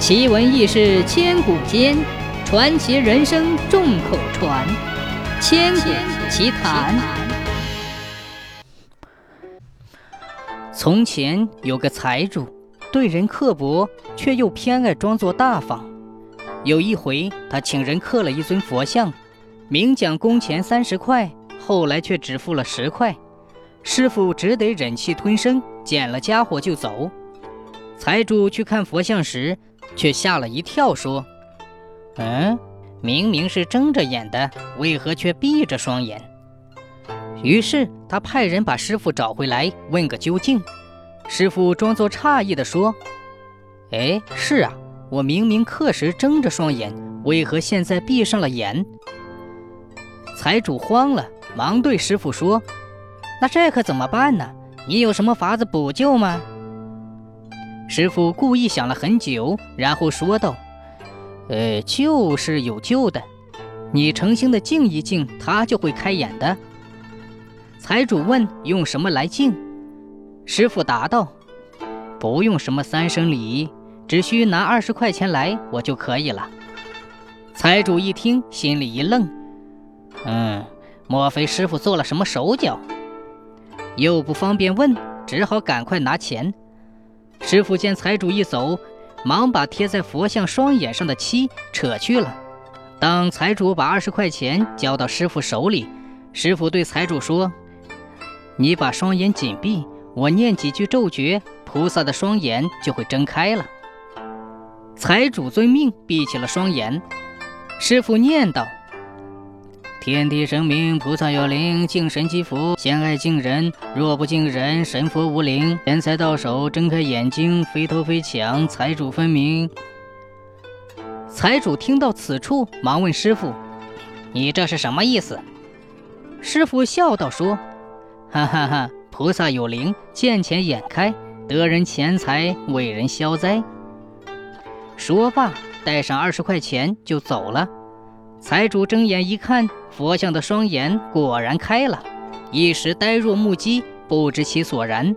奇闻异事千古间，传奇人生众口传。千古奇谈。从前有个财主，对人刻薄，却又偏爱装作大方。有一回，他请人刻了一尊佛像，明讲工钱三十块，后来却只付了十块。师傅只得忍气吞声，捡了家伙就走。财主去看佛像时，却吓了一跳，说：“嗯，明明是睁着眼的，为何却闭着双眼？”于是他派人把师傅找回来，问个究竟。师傅装作诧异地说：“哎，是啊，我明明刻时睁着双眼，为何现在闭上了眼？”财主慌了，忙对师傅说：“那这可怎么办呢？你有什么法子补救吗？”师傅故意想了很久，然后说道：“呃，救是有救的，你诚心的敬一敬，他就会开眼的。”财主问：“用什么来敬？”师傅答道：“不用什么三生礼，只需拿二十块钱来，我就可以了。”财主一听，心里一愣：“嗯，莫非师傅做了什么手脚？”又不方便问，只好赶快拿钱。师傅见财主一走，忙把贴在佛像双眼上的漆扯去了。当财主把二十块钱交到师傅手里，师傅对财主说：“你把双眼紧闭，我念几句咒诀，菩萨的双眼就会睁开了。”财主遵命，闭起了双眼。师傅念道。天地神明，菩萨有灵，敬神积福，先爱敬人。若不敬人，神佛无灵。钱财到手，睁开眼睛，非偷非抢，财主分明。财主听到此处，忙问师傅：“你这是什么意思？”师傅笑道：“说，哈哈哈，菩萨有灵，见钱眼开，得人钱财，为人消灾。”说罢，带上二十块钱就走了。财主睁眼一看，佛像的双眼果然开了，一时呆若木鸡，不知其所然。